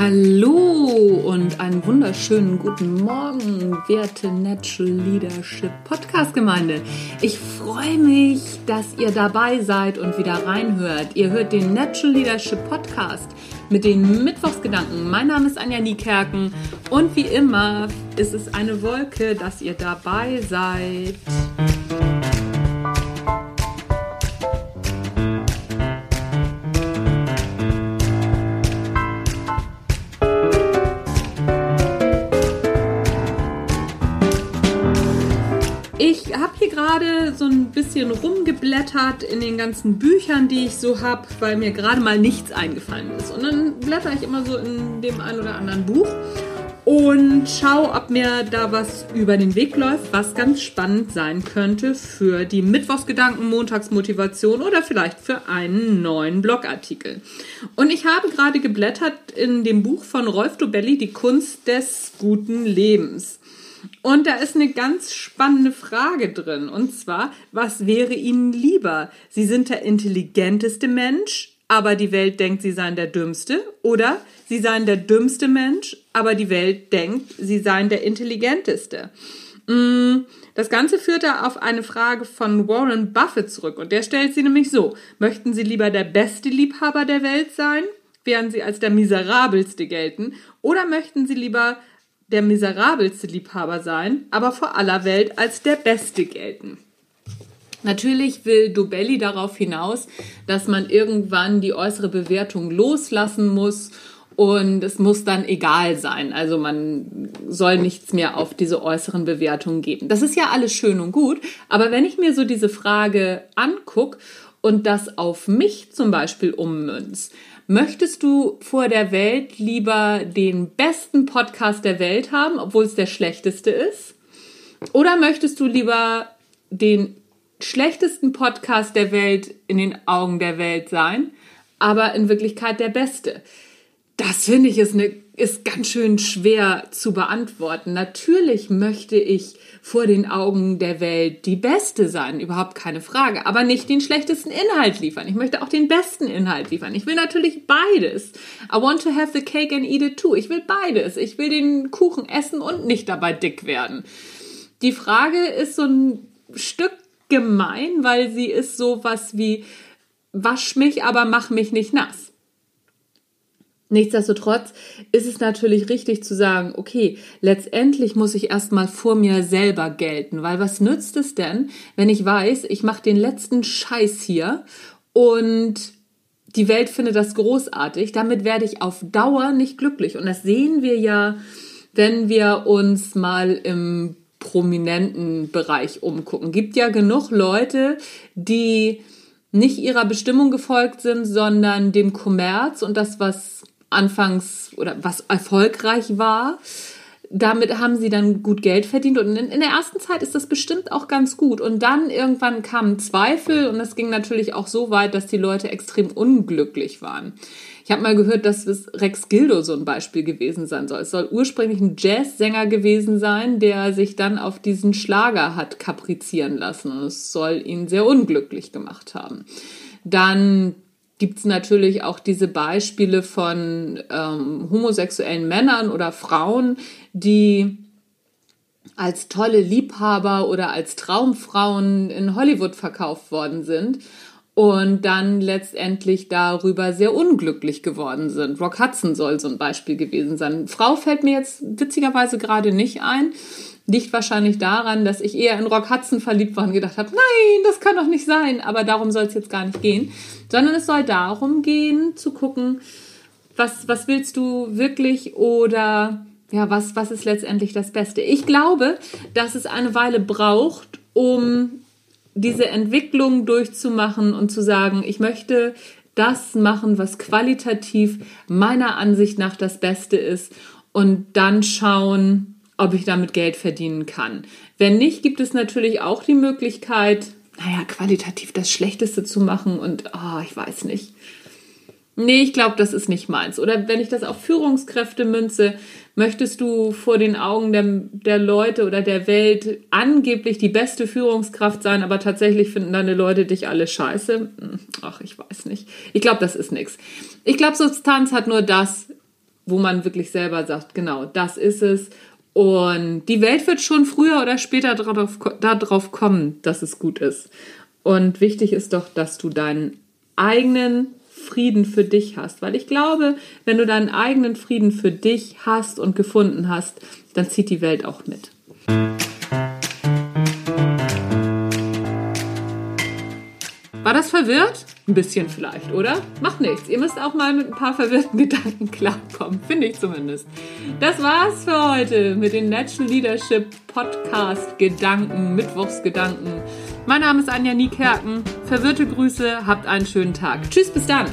Hallo und einen wunderschönen guten Morgen, werte Natural Leadership Podcast Gemeinde. Ich freue mich, dass ihr dabei seid und wieder reinhört. Ihr hört den Natural Leadership Podcast mit den Mittwochsgedanken. Mein Name ist Anja Niekerken und wie immer ist es eine Wolke, dass ihr dabei seid. Gerade so ein bisschen rumgeblättert in den ganzen Büchern, die ich so habe, weil mir gerade mal nichts eingefallen ist. Und dann blätter ich immer so in dem einen oder anderen Buch und schaue, ob mir da was über den Weg läuft, was ganz spannend sein könnte für die Mittwochsgedanken, Montagsmotivation oder vielleicht für einen neuen Blogartikel. Und ich habe gerade geblättert in dem Buch von Rolf Dobelli, Die Kunst des guten Lebens. Und da ist eine ganz spannende Frage drin. Und zwar, was wäre Ihnen lieber? Sie sind der intelligenteste Mensch, aber die Welt denkt, Sie seien der dümmste. Oder Sie seien der dümmste Mensch, aber die Welt denkt, Sie seien der intelligenteste. Mm, das Ganze führt da auf eine Frage von Warren Buffett zurück. Und der stellt sie nämlich so. Möchten Sie lieber der beste Liebhaber der Welt sein? Während Sie als der miserabelste gelten? Oder möchten Sie lieber der miserabelste Liebhaber sein, aber vor aller Welt als der Beste gelten. Natürlich will Dobelli darauf hinaus, dass man irgendwann die äußere Bewertung loslassen muss und es muss dann egal sein. Also man soll nichts mehr auf diese äußeren Bewertungen geben. Das ist ja alles schön und gut, aber wenn ich mir so diese Frage angucke und das auf mich zum Beispiel ummünze, Möchtest du vor der Welt lieber den besten Podcast der Welt haben, obwohl es der schlechteste ist? Oder möchtest du lieber den schlechtesten Podcast der Welt in den Augen der Welt sein, aber in Wirklichkeit der beste? Das finde ich ist, eine, ist ganz schön schwer zu beantworten. Natürlich möchte ich vor den Augen der Welt die Beste sein, überhaupt keine Frage, aber nicht den schlechtesten Inhalt liefern. Ich möchte auch den besten Inhalt liefern. Ich will natürlich beides. I want to have the cake and eat it too. Ich will beides. Ich will den Kuchen essen und nicht dabei dick werden. Die Frage ist so ein Stück gemein, weil sie ist so was wie wasch mich, aber mach mich nicht nass. Nichtsdestotrotz ist es natürlich richtig zu sagen, okay, letztendlich muss ich erstmal vor mir selber gelten, weil was nützt es denn, wenn ich weiß, ich mache den letzten Scheiß hier und die Welt findet das großartig, damit werde ich auf Dauer nicht glücklich und das sehen wir ja, wenn wir uns mal im prominenten Bereich umgucken. Gibt ja genug Leute, die nicht ihrer Bestimmung gefolgt sind, sondern dem Kommerz und das, was anfangs oder was erfolgreich war. Damit haben sie dann gut Geld verdient und in, in, der ersten Zeit ist das bestimmt auch ganz gut. Und dann irgendwann kamen Zweifel und es ging natürlich auch so weit, dass die Leute extrem unglücklich waren. Ich habe mal gehört, dass es Rex Gildo so ein Beispiel gewesen sein soll. Es soll ursprünglich ein Jazzsänger gewesen sein, der sich dann auf diesen Schlager hat kaprizieren lassen und es soll ihn sehr unglücklich gemacht haben. Dann gibt es natürlich auch diese Beispiele von ähm, homosexuellen Männern oder Frauen, die als tolle Liebhaber oder als Traumfrauen in Hollywood verkauft worden sind und dann letztendlich darüber sehr unglücklich geworden sind. Rock Hudson soll so ein Beispiel gewesen sein. Frau fällt mir jetzt witzigerweise gerade nicht ein. Liegt wahrscheinlich daran, dass ich eher in Rock Hudson verliebt war und gedacht habe, nein, das kann doch nicht sein. Aber darum soll es jetzt gar nicht gehen. Sondern es soll darum gehen, zu gucken, was, was willst du wirklich oder ja, was, was ist letztendlich das Beste? Ich glaube, dass es eine Weile braucht, um diese Entwicklung durchzumachen und zu sagen, ich möchte das machen, was qualitativ meiner Ansicht nach das Beste ist und dann schauen, ob ich damit Geld verdienen kann. Wenn nicht, gibt es natürlich auch die Möglichkeit, naja, qualitativ das Schlechteste zu machen und, oh, ich weiß nicht. Nee, ich glaube, das ist nicht meins. Oder wenn ich das auf Führungskräfte münze, möchtest du vor den Augen der, der Leute oder der Welt angeblich die beste Führungskraft sein, aber tatsächlich finden deine Leute dich alle scheiße? Hm, ach, ich weiß nicht. Ich glaube, das ist nichts. Ich glaube, Substanz hat nur das, wo man wirklich selber sagt, genau, das ist es. Und die Welt wird schon früher oder später darauf, darauf kommen, dass es gut ist. Und wichtig ist doch, dass du deinen eigenen Frieden für dich hast. Weil ich glaube, wenn du deinen eigenen Frieden für dich hast und gefunden hast, dann zieht die Welt auch mit. War das verwirrt? Ein bisschen vielleicht, oder? Macht nichts. Ihr müsst auch mal mit ein paar verwirrten Gedanken klarkommen, finde ich zumindest. Das war's für heute mit den Natural Leadership Podcast Gedanken, Mittwochsgedanken. Mein Name ist Anja Niekerken. Verwirrte Grüße, habt einen schönen Tag. Tschüss, bis dann.